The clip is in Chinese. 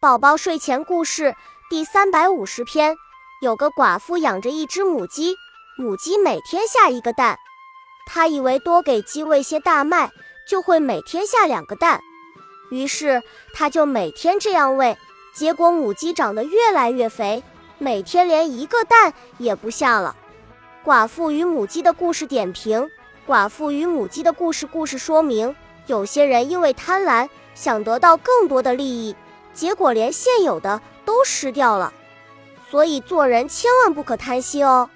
宝宝睡前故事第三百五十篇：有个寡妇养着一只母鸡，母鸡每天下一个蛋。她以为多给鸡喂些大麦，就会每天下两个蛋。于是她就每天这样喂，结果母鸡长得越来越肥，每天连一个蛋也不下了。寡妇与母鸡的故事点评：寡妇与母鸡的故事故事说明，有些人因为贪婪，想得到更多的利益。结果连现有的都失掉了，所以做人千万不可贪心哦。